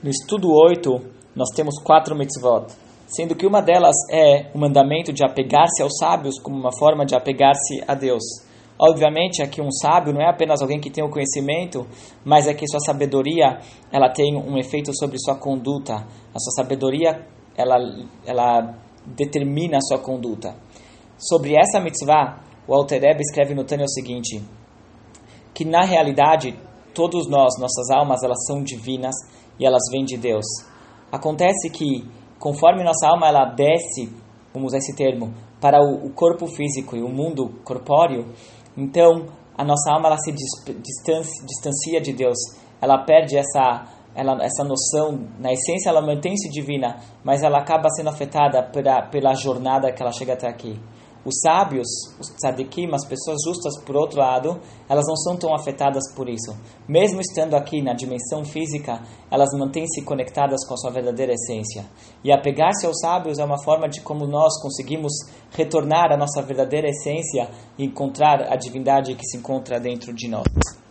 No estudo 8, nós temos quatro mitzvot, sendo que uma delas é o mandamento de apegar-se aos sábios como uma forma de apegar-se a Deus. Obviamente, aqui um sábio não é apenas alguém que tem o conhecimento, mas é que sua sabedoria ela tem um efeito sobre sua conduta. A sua sabedoria ela, ela determina a sua conduta. Sobre essa mitzvah, o Alter Rebbe escreve no Tânia o seguinte, que na realidade todos nós, nossas almas, elas são divinas e elas vêm de Deus. Acontece que, conforme nossa alma ela desce, vamos usar esse termo, para o, corpo físico e o mundo corpóreo, então a nossa alma ela se distancia, distancia de Deus, ela perde essa ela, essa noção, na essência ela mantém-se divina, mas ela acaba sendo afetada pela, pela jornada que ela chega até aqui. Os sábios, os tzadikim, as pessoas justas, por outro lado, elas não são tão afetadas por isso. Mesmo estando aqui na dimensão física, elas mantêm-se conectadas com a sua verdadeira essência. E apegar-se aos sábios é uma forma de como nós conseguimos retornar à nossa verdadeira essência e encontrar a divindade que se encontra dentro de nós.